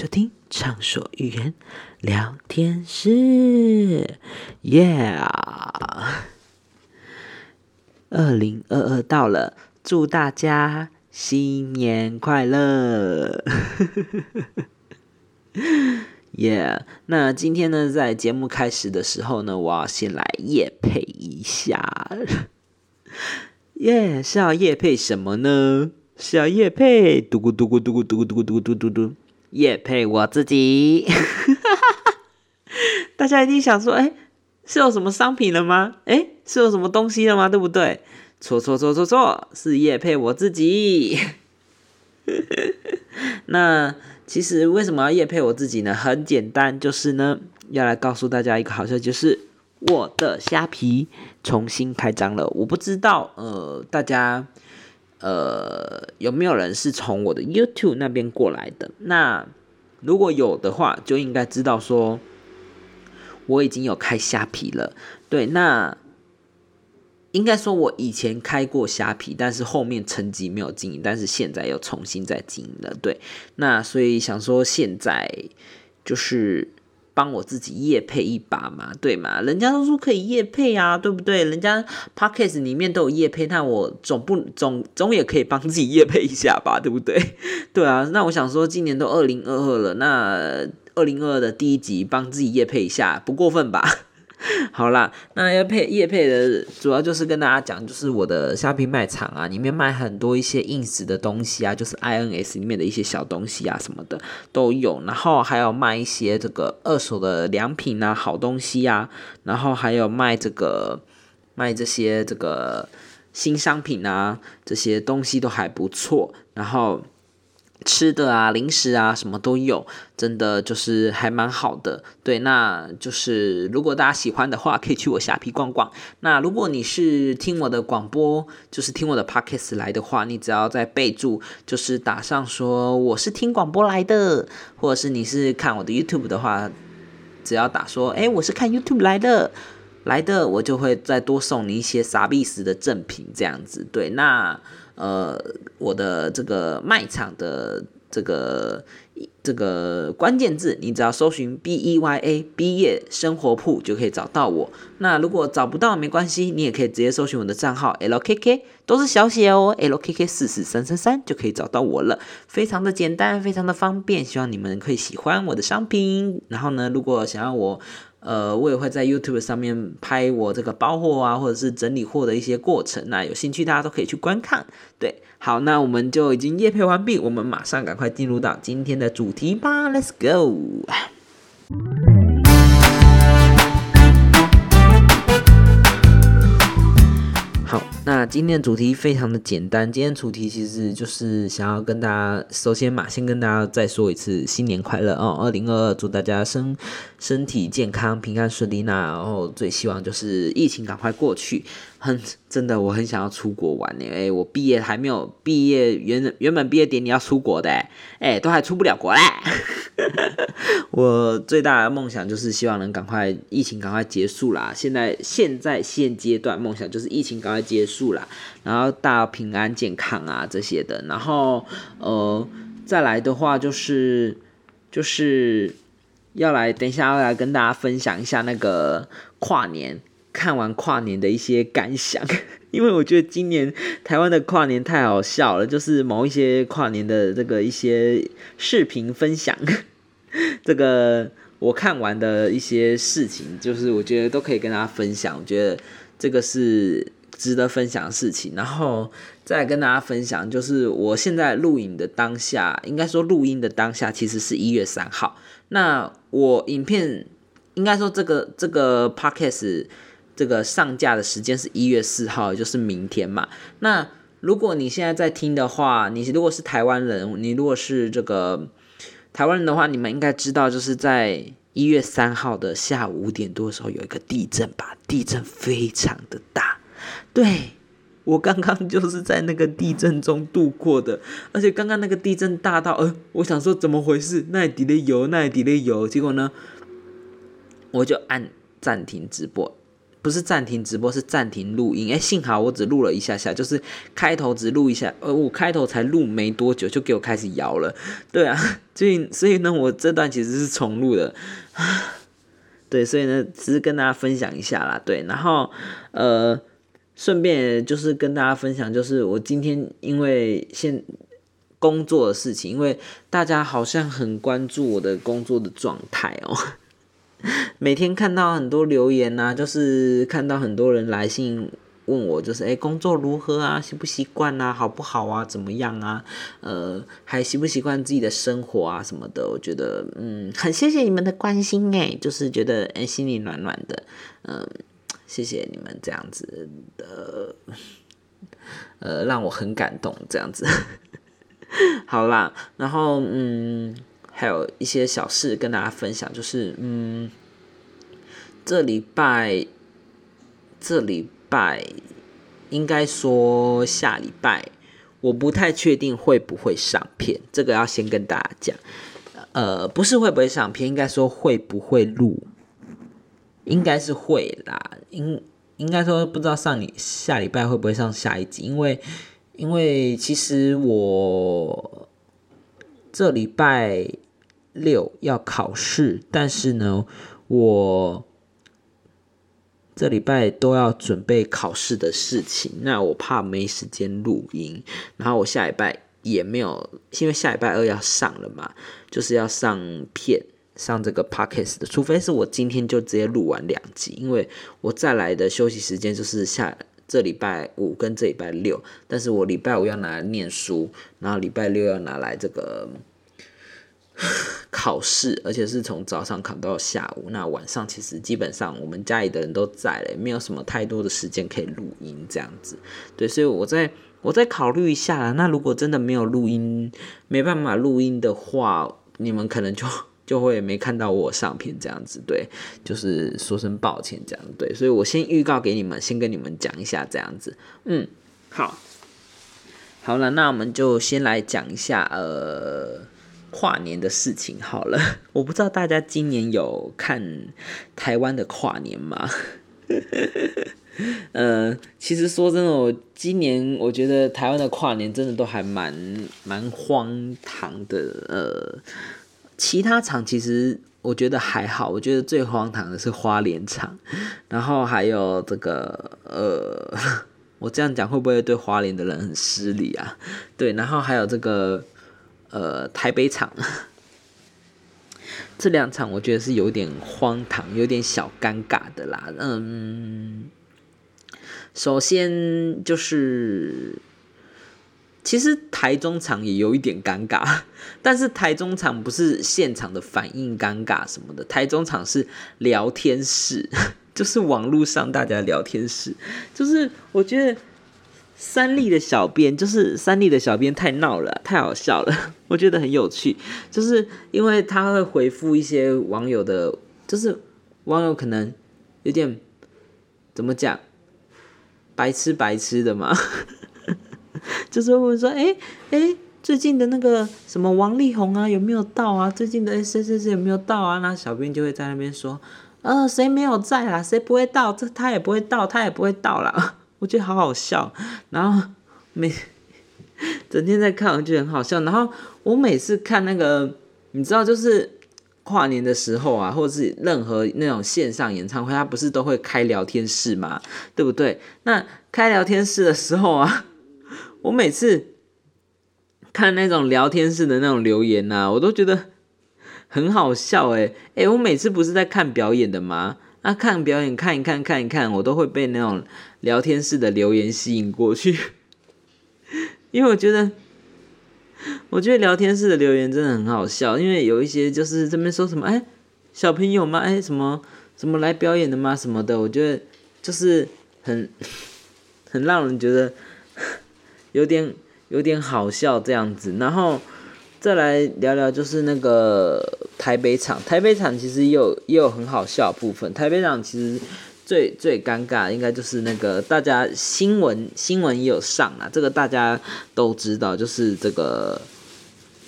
收听《畅所欲言聊天室》，Yeah！二零二二到了，祝大家新年快乐！Yeah！那今天呢，在节目开始的时候呢，我要先来夜配一下。耶，是要夜配什么呢？是要夜配嘟咕嘟咕嘟咕嘟咕嘟咕嘟嘟嘟嘟。夜配我自己，大家一定想说，哎，是有什么商品了吗？哎，是有什么东西了吗？对不对？错错错错错，是叶配我自己。那其实为什么要叶配我自己呢？很简单，就是呢，要来告诉大家一个好消息，就是我的虾皮重新开张了。我不知道，呃，大家。呃，有没有人是从我的 YouTube 那边过来的？那如果有的话，就应该知道说我已经有开虾皮了。对，那应该说我以前开过虾皮，但是后面成绩没有经营，但是现在又重新再经营了。对，那所以想说现在就是。帮我自己夜配一把嘛，对嘛？人家都说可以夜配啊，对不对？人家 podcast 里面都有夜配，那我总不总总也可以帮自己夜配一下吧，对不对？对啊，那我想说，今年都二零二二了，那二零二二的第一集帮自己夜配一下，不过分吧？好啦，那要配叶配的主要就是跟大家讲，就是我的虾皮卖场啊，里面卖很多一些硬实的东西啊，就是 INS 里面的一些小东西啊什么的都有，然后还有卖一些这个二手的良品啊，好东西啊，然后还有卖这个卖这些这个新商品啊，这些东西都还不错，然后。吃的啊，零食啊，什么都有，真的就是还蛮好的。对，那就是如果大家喜欢的话，可以去我虾皮逛逛。那如果你是听我的广播，就是听我的 podcast 来的话，你只要在备注就是打上说我是听广播来的，或者是你是看我的 YouTube 的话，只要打说哎我是看 YouTube 来的来的，我就会再多送你一些傻逼死的赠品这样子。对，那。呃，我的这个卖场的这个这个关键字，你只要搜寻 B E Y A 毕业生活铺就可以找到我。那如果找不到没关系，你也可以直接搜寻我的账号 L K K，都是小写哦，L K K 四四三三三就可以找到我了，非常的简单，非常的方便。希望你们可以喜欢我的商品。然后呢，如果想要我。呃，我也会在 YouTube 上面拍我这个包货啊，或者是整理货的一些过程那有兴趣大家都可以去观看。对，好，那我们就已经夜配完毕，我们马上赶快进入到今天的主题吧，Let's go。好那今天的主题非常的简单，今天主题其实就是想要跟大家，首先嘛，先跟大家再说一次新年快乐哦，二零二二，祝大家身身体健康、平安顺利。那然后最希望就是疫情赶快过去。很真的，我很想要出国玩呢。哎，我毕业还没有毕业，原原本毕业典礼要出国的，哎，都还出不了国嘞。我最大的梦想就是希望能赶快疫情赶快结束啦。现在现在现阶段梦想就是疫情赶快结束啦，然后大家平安健康啊这些的。然后呃，再来的话就是就是要来等一下要来跟大家分享一下那个跨年。看完跨年的一些感想，因为我觉得今年台湾的跨年太好笑了，就是某一些跨年的这个一些视频分享，这个我看完的一些事情，就是我觉得都可以跟大家分享，我觉得这个是值得分享的事情。然后再跟大家分享，就是我现在录影的当下，应该说录音的当下，其实是一月三号。那我影片应该说这个这个 podcast。这个上架的时间是一月四号，就是明天嘛。那如果你现在在听的话，你如果是台湾人，你如果是这个台湾人的话，你们应该知道，就是在一月三号的下午五点多的时候有一个地震吧？地震非常的大。对我刚刚就是在那个地震中度过的，而且刚刚那个地震大到，呃，我想说怎么回事？那里的油，那里的油，结果呢，我就按暂停直播。不是暂停直播，是暂停录音。哎，幸好我只录了一下下，就是开头只录一下，呃，我开头才录没多久，就给我开始摇了。对啊，所以所以呢，我这段其实是重录的。对，所以呢，只是跟大家分享一下啦。对，然后呃，顺便就是跟大家分享，就是我今天因为现工作的事情，因为大家好像很关注我的工作的状态哦。每天看到很多留言呐，就是看到很多人来信问我，就是哎，工作如何啊？习不习惯啊？好不好啊？怎么样啊？呃，还习不习惯自己的生活啊？什么的？我觉得，嗯，很谢谢你们的关心哎，就是觉得哎，心里暖暖的，嗯，谢谢你们这样子的，呃，让我很感动这样子。好啦，然后嗯。还有一些小事跟大家分享，就是嗯，这礼拜，这礼拜应该说下礼拜，我不太确定会不会上片，这个要先跟大家讲。呃，不是会不会上片，应该说会不会录，应该是会啦。应应该说不知道上礼下礼拜会不会上下一集，因为因为其实我这礼拜。六要考试，但是呢，我这礼拜都要准备考试的事情，那我怕没时间录音，然后我下礼拜也没有，因为下礼拜二要上了嘛，就是要上片上这个 podcast 的，除非是我今天就直接录完两集，因为我再来的休息时间就是下这礼拜五跟这礼拜六，但是我礼拜五要拿来念书，然后礼拜六要拿来这个。考试，而且是从早上考到下午。那晚上其实基本上我们家里的人都在了，没有什么太多的时间可以录音这样子。对，所以我在我再考虑一下。那如果真的没有录音，没办法录音的话，你们可能就 就会没看到我上片这样子。对，就是说声抱歉这样。对，所以我先预告给你们，先跟你们讲一下这样子。嗯，好，好了，那我们就先来讲一下，呃。跨年的事情好了，我不知道大家今年有看台湾的跨年吗？呃，其实说真的，我今年我觉得台湾的跨年真的都还蛮蛮荒唐的。呃，其他场其实我觉得还好，我觉得最荒唐的是花莲场，然后还有这个呃，我这样讲会不会对花莲的人很失礼啊？对，然后还有这个。呃，台北场 这两场，我觉得是有点荒唐，有点小尴尬的啦。嗯，首先就是，其实台中场也有一点尴尬，但是台中场不是现场的反应尴尬什么的，台中场是聊天室，就是网络上大家聊天室，就是我觉得。三立的小编就是三立的小编太闹了，太好笑了，我觉得很有趣，就是因为他会回复一些网友的，就是网友可能有点怎么讲，白痴白痴的嘛，就是会说，哎哎，最近的那个什么王力宏啊有没有到啊？最近的谁谁谁有没有到啊？那小编就会在那边说，呃，谁没有在啦？谁不会到？这他也不会到，他也不会到啦。我觉得好好笑，然后每整天在看，我觉得很好笑。然后我每次看那个，你知道，就是跨年的时候啊，或者是任何那种线上演唱会，他不是都会开聊天室吗？对不对？那开聊天室的时候啊，我每次看那种聊天室的那种留言呐，我都觉得很好笑。诶诶，我每次不是在看表演的吗？那看表演看一看看一看，我都会被那种聊天室的留言吸引过去，因为我觉得，我觉得聊天室的留言真的很好笑，因为有一些就是这边说什么，哎，小朋友吗？哎，什么什么来表演的吗？什么的，我觉得就是很很让人觉得有点有点好笑这样子，然后。再来聊聊，就是那个台北场。台北场其实也有也有很好笑的部分。台北场其实最最尴尬，应该就是那个大家新闻新闻也有上啊，这个大家都知道，就是这个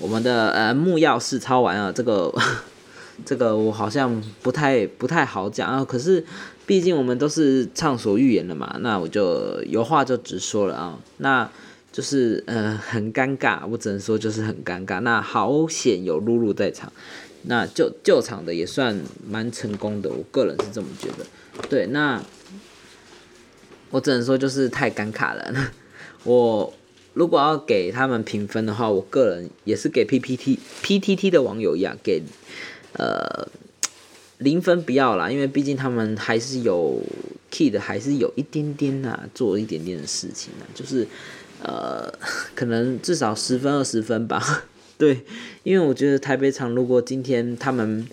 我们的呃木曜试抄完啊，这个 这个我好像不太不太好讲啊。可是毕竟我们都是畅所欲言的嘛，那我就有话就直说了啊。那就是呃很尴尬，我只能说就是很尴尬。那好险有露露在场，那救救场的也算蛮成功的，我个人是这么觉得。对，那我只能说就是太尴尬了。我如果要给他们评分的话，我个人也是给 PPT PTT 的网友一样给呃零分不要啦，因为毕竟他们还是有 key 的，还是有一点点呐，做一点点的事情啊，就是呃可能至少十分二十分吧。对，因为我觉得台北场如果今天他们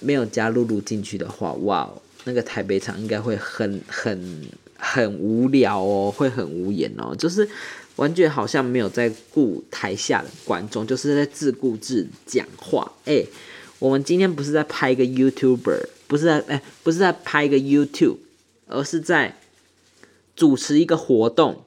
没有加露露进去的话，哇，那个台北场应该会很很很无聊哦，会很无言哦，就是完全好像没有在顾台下的观众，就是在自顾自讲话。哎，我们今天不是在拍一个 YouTuber，不是在哎，不是在拍一个 YouTube，而是在主持一个活动。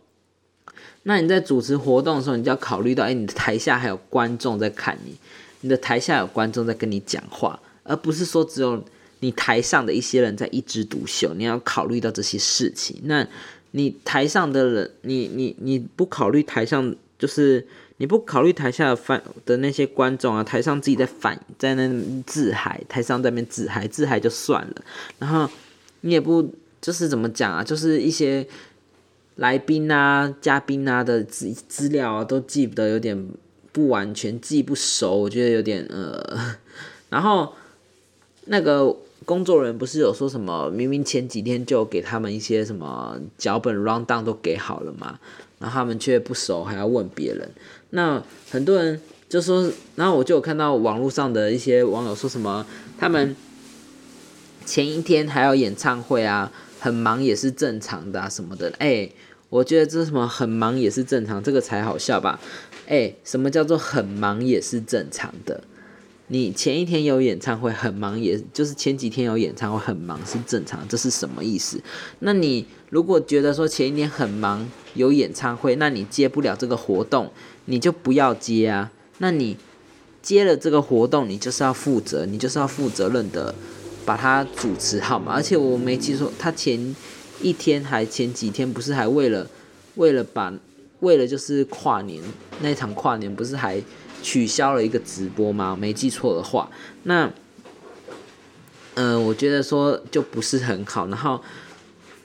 那你在主持活动的时候，你就要考虑到，哎，你的台下还有观众在看你，你的台下有观众在跟你讲话。而不是说只有你台上的一些人在一枝独秀，你要考虑到这些事情。那你台上的人，你你你不考虑台上，就是你不考虑台下的反的那些观众啊，台上自己在反在那自嗨，台上在那边自嗨，自嗨就算了。然后你也不就是怎么讲啊，就是一些来宾啊、嘉宾啊的资资料啊，都记得，有点不完全，记不熟，我觉得有点呃，然后。那个工作人员不是有说什么？明明前几天就给他们一些什么脚本 round down 都给好了嘛，然后他们却不熟，还要问别人。那很多人就说，然后我就有看到网络上的一些网友说什么，他们前一天还要演唱会啊，很忙也是正常的啊什么的。哎，我觉得这什么很忙也是正常，这个才好笑吧？哎，什么叫做很忙也是正常的？你前一天有演唱会很忙，也就是前几天有演唱会很忙是正常，这是什么意思？那你如果觉得说前一天很忙有演唱会，那你接不了这个活动，你就不要接啊。那你接了这个活动，你就是要负责，你就是要负责任的把它主持好嘛。而且我没记错，他前一天还前几天不是还为了为了把为了就是跨年那场跨年不是还。取消了一个直播吗？没记错的话，那，嗯，我觉得说就不是很好。然后，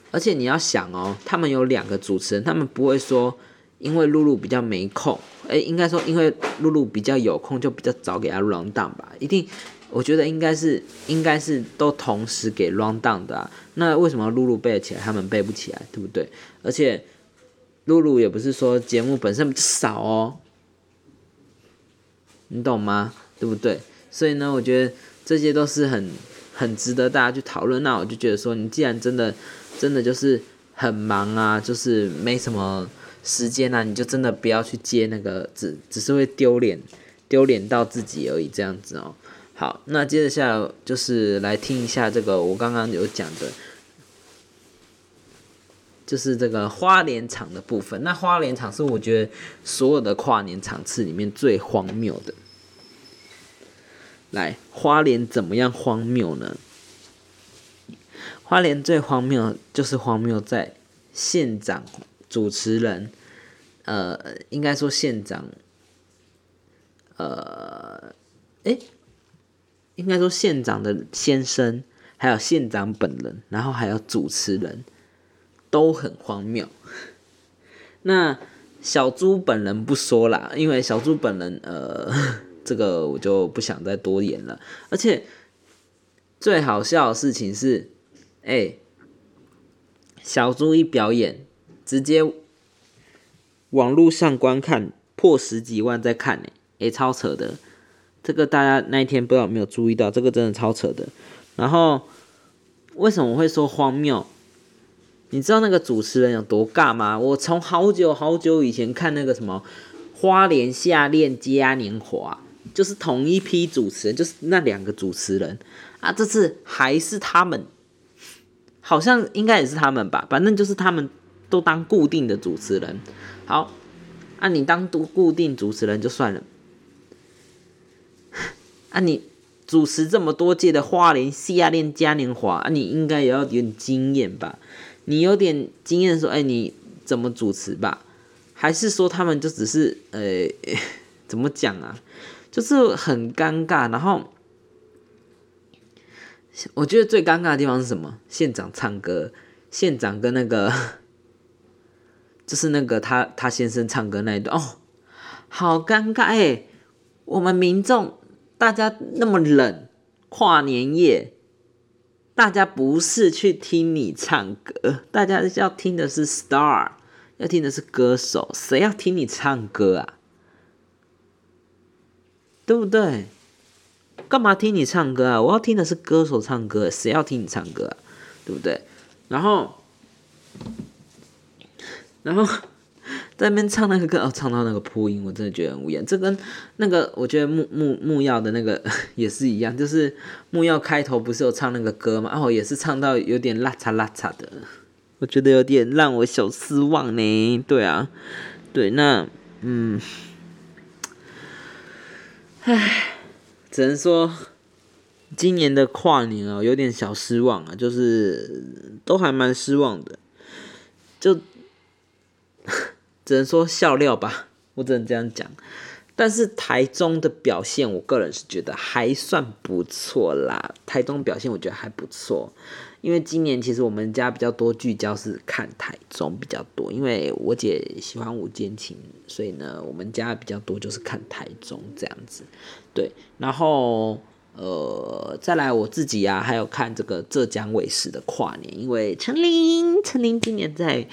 而且你要想哦，他们有两个主持人，他们不会说因为露露比较没空，哎，应该说因为露露比较有空，就比较早给他 run down 吧。一定，我觉得应该是应该是都同时给 run down 的啊。那为什么露露背得起来，他们背不起来，对不对？而且露露也不是说节目本身少哦。你懂吗？对不对？所以呢，我觉得这些都是很很值得大家去讨论。那我就觉得说，你既然真的真的就是很忙啊，就是没什么时间啊，你就真的不要去接那个，只只是会丢脸丢脸到自己而已，这样子哦。好，那接着下来就是来听一下这个我刚刚有讲的，就是这个花莲场的部分。那花莲场是我觉得所有的跨年场次里面最荒谬的。来，花莲怎么样荒谬呢？花莲最荒谬就是荒谬在县长主持人，呃，应该说县长，呃，诶，应该说县长的先生，还有县长本人，然后还有主持人，都很荒谬。那小猪本人不说啦，因为小猪本人，呃。这个我就不想再多言了，而且最好笑的事情是，哎，小猪一表演，直接网络上观看破十几万在看呢，哎，超扯的。这个大家那一天不知道有没有注意到，这个真的超扯的。然后为什么会说荒谬？你知道那个主持人有多尬吗？我从好久好久以前看那个什么花莲夏恋嘉年华。就是同一批主持人，就是那两个主持人啊，这次还是他们，好像应该也是他们吧，反正就是他们都当固定的主持人。好，啊，你当固固定主持人就算了，啊，你主持这么多届的花莲西亚恋嘉年华啊，你应该也要有点经验吧？你有点经验说，哎，你怎么主持吧？还是说他们就只是呃，怎么讲啊？就是很尴尬。然后我觉得最尴尬的地方是什么？县长唱歌，县长跟那个 就是那个他他先生唱歌那一段，哦，好尴尬哎！我们民众。大家那么冷，跨年夜，大家不是去听你唱歌，大家要听的是 star，要听的是歌手，谁要听你唱歌啊？对不对？干嘛听你唱歌啊？我要听的是歌手唱歌，谁要听你唱歌啊？对不对？然后，然后。在那边唱那个歌哦，唱到那个破音，我真的觉得很无言。这跟那个我觉得木木木曜的那个 也是一样，就是木曜开头不是有唱那个歌嘛？哦，也是唱到有点拉嚓拉嚓的，我觉得有点让我小失望呢。对啊，对，那嗯，唉，只能说今年的跨年啊，有点小失望啊，就是都还蛮失望的，就。只能说笑料吧，我只能这样讲。但是台中的表现，我个人是觉得还算不错啦。台中表现我觉得还不错，因为今年其实我们家比较多聚焦是看台中比较多，因为我姐喜欢舞剑琴，所以呢，我们家比较多就是看台中这样子。对，然后呃，再来我自己啊，还有看这个浙江卫视的跨年，因为陈琳，陈琳今年在。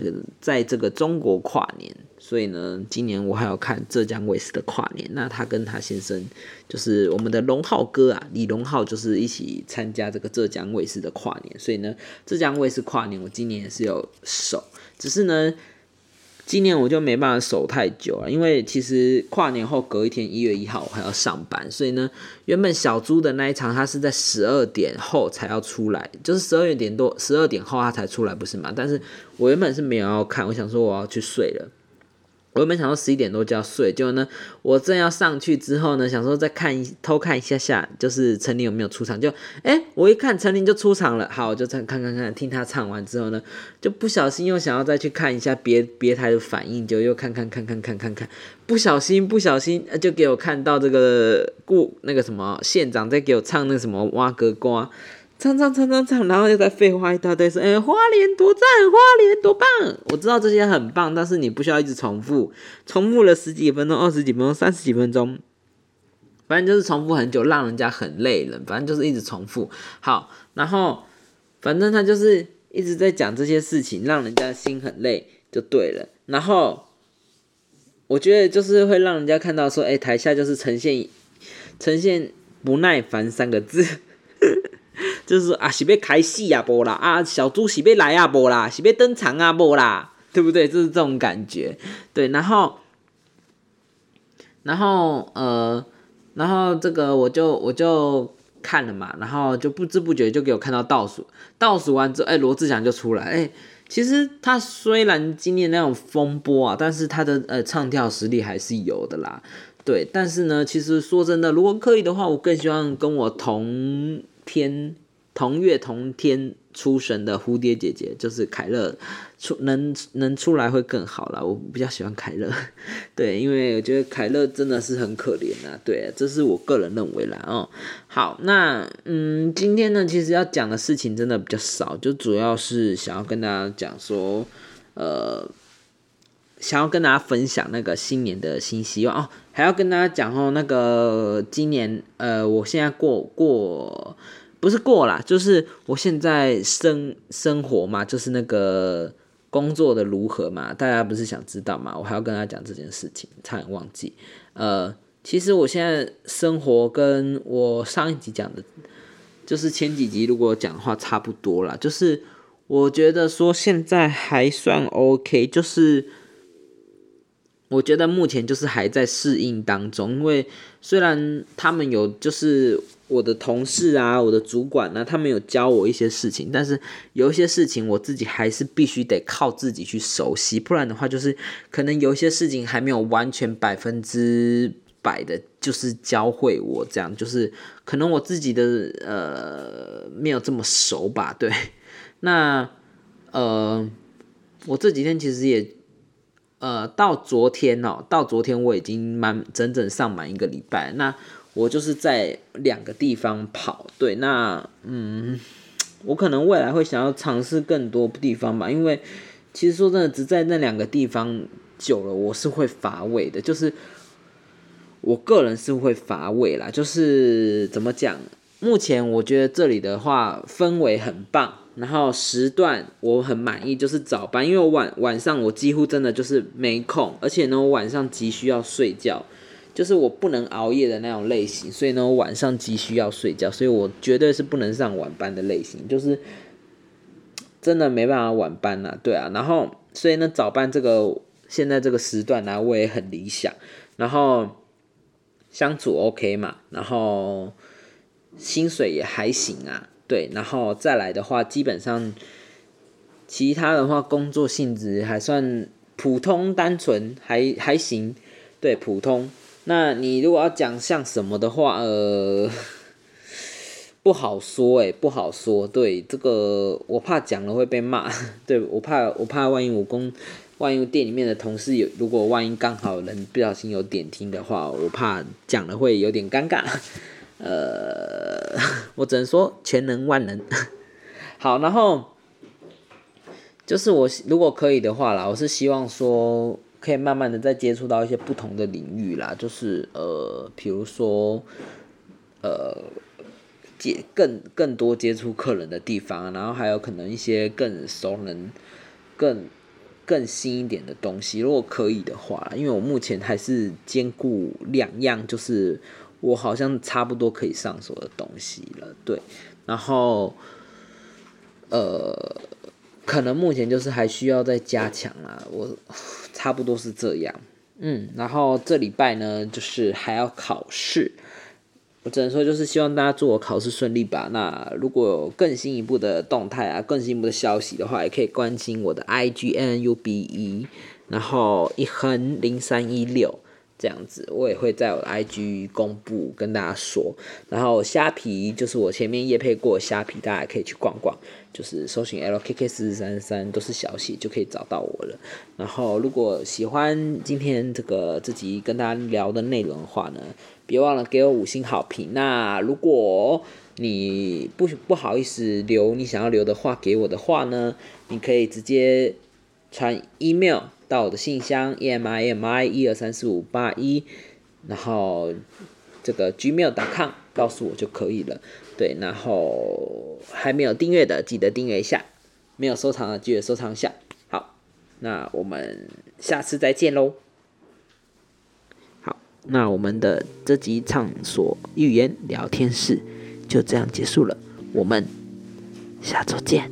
这个在这个中国跨年，所以呢，今年我还要看浙江卫视的跨年。那他跟他先生，就是我们的龙浩哥啊，李龙浩，就是一起参加这个浙江卫视的跨年。所以呢，浙江卫视跨年，我今年也是有守，只是呢。今年我就没办法守太久了，因为其实跨年后隔一天一月一号我还要上班，所以呢，原本小猪的那一场他是在十二点后才要出来，就是十二点多十二点后他才出来，不是吗？但是我原本是没有要看，我想说我要去睡了。我原本想说十一点多就要睡，结果呢，我正要上去之后呢，想说再看偷看一下下，就是陈琳有没有出场，就哎，我一看陈琳就出场了，好，我就再看看看，听他唱完之后呢，就不小心又想要再去看一下别别台的反应，就又看看看看看看看，不小心不小心就给我看到这个顾那个什么县长在给我唱那个什么挖格瓜。唱唱唱唱唱，然后又在废话一大堆，说：“哎，花莲多赞，花莲多棒！”我知道这些很棒，但是你不需要一直重复，重复了十几分钟、二十几分钟、三十几分钟，反正就是重复很久，让人家很累了。反正就是一直重复。好，然后反正他就是一直在讲这些事情，让人家心很累，就对了。然后我觉得就是会让人家看到说：“哎，台下就是呈现呈现不耐烦三个字。”就是啊，是要开戏啊，无啦啊，小猪是要来啊，无啦，是要登场啊，无啦，对不对？就是这种感觉，对。然后，然后呃，然后这个我就我就看了嘛，然后就不知不觉就给我看到倒数，倒数完之后，哎，罗志祥就出来，哎，其实他虽然经历那种风波啊，但是他的呃唱跳实力还是有的啦，对。但是呢，其实说真的，如果可以的话，我更希望跟我同天。同月同天出生的蝴蝶姐姐就是凯乐，出能能出来会更好了。我比较喜欢凯乐，对，因为我觉得凯乐真的是很可怜啊。对，这是我个人认为啦。哦，好，那嗯，今天呢，其实要讲的事情真的比较少，就主要是想要跟大家讲说，呃，想要跟大家分享那个新年的新希望哦，还要跟大家讲哦，那个今年呃，我现在过过。不是过啦，就是我现在生生活嘛，就是那个工作的如何嘛，大家不是想知道嘛？我还要跟他讲这件事情，差点忘记。呃，其实我现在生活跟我上一集讲的，就是前几集如果讲的话差不多啦，就是我觉得说现在还算 OK，就是我觉得目前就是还在适应当中，因为虽然他们有就是。我的同事啊，我的主管呢，他们有教我一些事情，但是有一些事情我自己还是必须得靠自己去熟悉，不然的话，就是可能有一些事情还没有完全百分之百的，就是教会我这样，就是可能我自己的呃没有这么熟吧，对。那呃，我这几天其实也呃到昨天哦，到昨天我已经满整整上满一个礼拜。那我就是在两个地方跑，对。那嗯，我可能未来会想要尝试更多地方吧，因为其实说真的，只在那两个地方久了，我是会乏味的，就是。我个人是会乏味啦，就是怎么讲？目前我觉得这里的话氛围很棒，然后时段我很满意，就是早班，因为我晚晚上我几乎真的就是没空，而且呢我晚上急需要睡觉，就是我不能熬夜的那种类型，所以呢我晚上急需要睡觉，所以我绝对是不能上晚班的类型，就是真的没办法晚班呐，对啊，然后所以呢早班这个现在这个时段呢我也很理想，然后。相处 OK 嘛，然后薪水也还行啊，对，然后再来的话，基本上其他的话，工作性质还算普通单纯，还还行，对，普通。那你如果要讲像什么的话，呃，不好说，诶，不好说，对，这个我怕讲了会被骂，对我怕我怕万一我工。万一店里面的同事有，如果万一刚好人不小心有点听的话，我怕讲了会有点尴尬。呃，我只能说全能万能。好，然后就是我如果可以的话啦，我是希望说可以慢慢的再接触到一些不同的领域啦，就是呃，比如说呃接更更多接触客人的地方，然后还有可能一些更熟人更。更新一点的东西，如果可以的话，因为我目前还是兼顾两样，就是我好像差不多可以上手的东西了，对。然后，呃，可能目前就是还需要再加强啊，我 差不多是这样，嗯。然后这礼拜呢，就是还要考试。我只能说，就是希望大家祝我考试顺利吧。那如果有更新一步的动态啊，更新一步的消息的话，也可以关心我的 I G N U B E，然后一横零三一六。这样子，我也会在我的 IG 公布跟大家说。然后虾皮就是我前面夜配过虾皮，大家可以去逛逛，就是搜寻 LKK 四四三三都是小写就可以找到我了。然后如果喜欢今天这个这集跟大家聊的内容的话呢，别忘了给我五星好评。那如果你不不好意思留你想要留的话给我的话呢，你可以直接传 email。到我的信箱 e m i m i 一二三四五八一，然后这个 gmail.com 告诉我就可以了。对，然后还没有订阅的记得订阅一下，没有收藏的记得收藏一下。好，那我们下次再见喽。好，那我们的这集畅所欲言聊天室就这样结束了，我们下周见，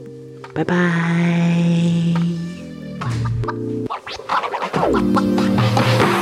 拜拜。Thank you.